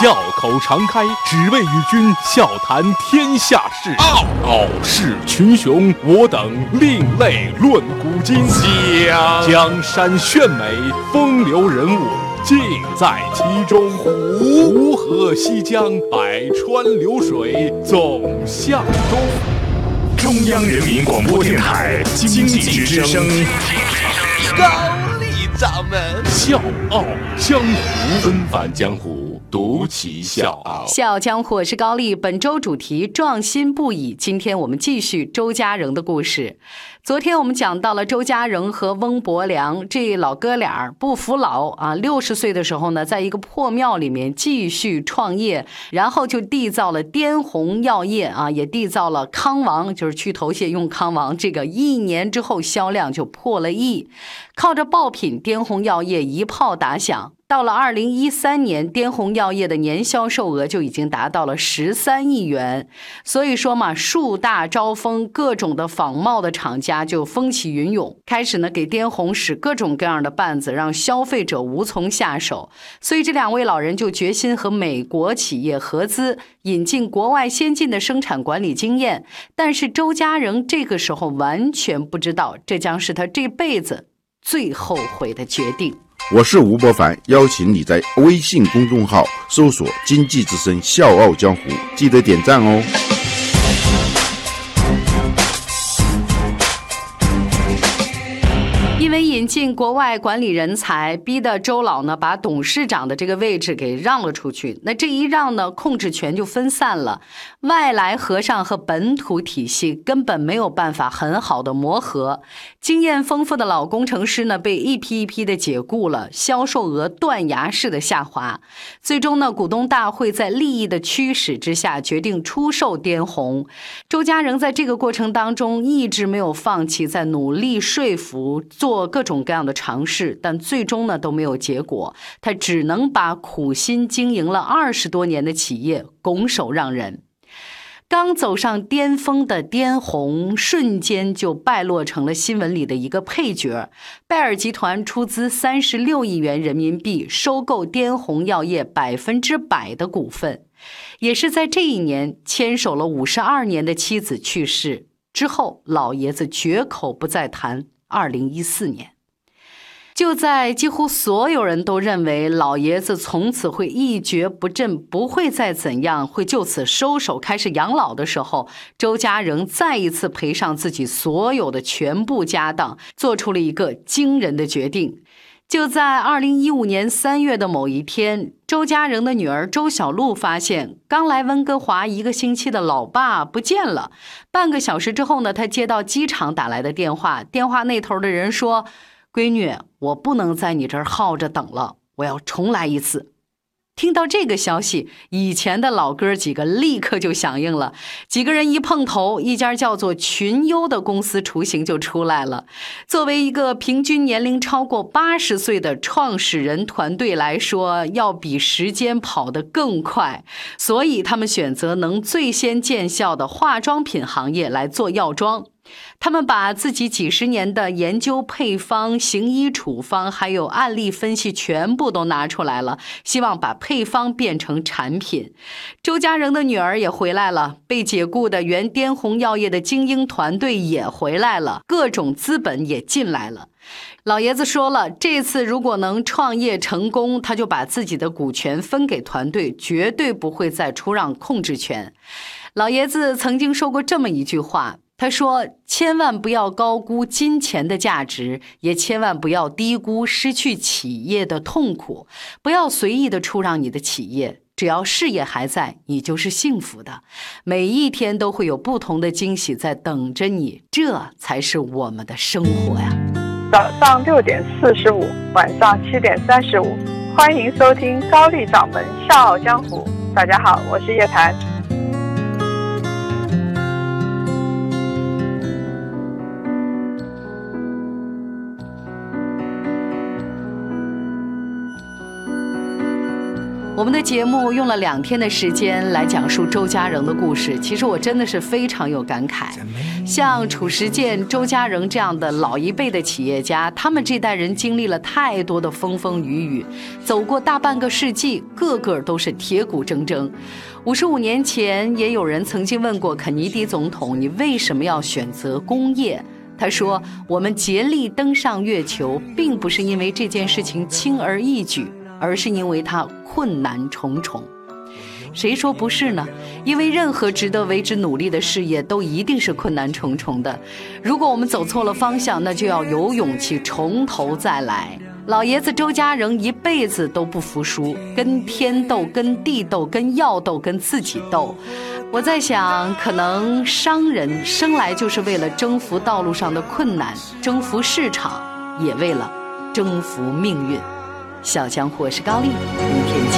笑口常开，只为与君笑谈天下事。傲视群雄，我等另类论古今。江山炫美，风流人物尽在其中。湖河西江，百川流水总向东。中央人民广播电台经济之声。高丽掌门笑傲江湖，纷繁江湖，独骑笑傲。笑江湖，我是高丽。本周主题壮心不已。今天我们继续周家人的故事。昨天我们讲到了周家人和翁伯良这老哥俩不服老啊，六十岁的时候呢，在一个破庙里面继续创业，然后就缔造了滇红药业啊，也缔造了康王，就是去头屑用康王。这个一年之后销量就破了亿，靠着爆品，滇红药业一炮打响。到了二零一三年，滇红药业的年销售额就已经达到了十三亿元。所以说嘛，树大招风，各种的仿冒的厂家就风起云涌，开始呢给滇红使各种各样的绊子，让消费者无从下手。所以这两位老人就决心和美国企业合资，引进国外先进的生产管理经验。但是周家人这个时候完全不知道，这将是他这辈子最后悔的决定。我是吴伯凡，邀请你在微信公众号搜索“经济之声笑傲江湖”，记得点赞哦。进国外管理人才，逼得周老呢把董事长的这个位置给让了出去。那这一让呢，控制权就分散了，外来和尚和本土体系根本没有办法很好的磨合。经验丰富的老工程师呢，被一批一批的解雇了，销售额断崖式的下滑。最终呢，股东大会在利益的驱使之下，决定出售滇红。周家仍在这个过程当中一直没有放弃，在努力说服。做各种各样的尝试，但最终呢都没有结果。他只能把苦心经营了二十多年的企业拱手让人。刚走上巅峰的滇红，瞬间就败落成了新闻里的一个配角。拜耳集团出资三十六亿元人民币收购滇红药业百分之百的股份，也是在这一年，牵手了五十二年的妻子去世之后，老爷子绝口不再谈。二零一四年，就在几乎所有人都认为老爷子从此会一蹶不振，不会再怎样，会就此收手开始养老的时候，周家人再一次赔上自己所有的全部家当，做出了一个惊人的决定。就在二零一五年三月的某一天，周家人的女儿周小璐发现，刚来温哥华一个星期的老爸不见了。半个小时之后呢，她接到机场打来的电话，电话那头的人说：“闺女，我不能在你这儿耗着等了，我要重来一次。”听到这个消息，以前的老哥几个立刻就响应了。几个人一碰头，一家叫做群优的公司雏形就出来了。作为一个平均年龄超过八十岁的创始人团队来说，要比时间跑得更快，所以他们选择能最先见效的化妆品行业来做药妆。他们把自己几十年的研究配方、行医处方，还有案例分析全部都拿出来了，希望把配方变成产品。周家人的女儿也回来了，被解雇的原滇红药业的精英团队也回来了，各种资本也进来了。老爷子说了，这次如果能创业成功，他就把自己的股权分给团队，绝对不会再出让控制权。老爷子曾经说过这么一句话。他说：“千万不要高估金钱的价值，也千万不要低估失去企业的痛苦。不要随意的出让你的企业，只要事业还在，你就是幸福的。每一天都会有不同的惊喜在等着你，这才是我们的生活呀！”早上六点四十五，晚上七点三十五，欢迎收听高丽掌门笑傲江湖。大家好，我是叶檀。我们的节目用了两天的时间来讲述周家人的故事，其实我真的是非常有感慨。像褚时健、周家人这样的老一辈的企业家，他们这代人经历了太多的风风雨雨，走过大半个世纪，个个都是铁骨铮铮。五十五年前，也有人曾经问过肯尼迪总统：“你为什么要选择工业？”他说：“我们竭力登上月球，并不是因为这件事情轻而易举。”而是因为它困难重重，谁说不是呢？因为任何值得为之努力的事业都一定是困难重重的。如果我们走错了方向，那就要有勇气从头再来。老爷子周家人一辈子都不服输，跟天斗，跟地斗，跟药斗，跟自己斗。我在想，可能商人生来就是为了征服道路上的困难，征服市场，也为了征服命运。小强或是高丽，明天见。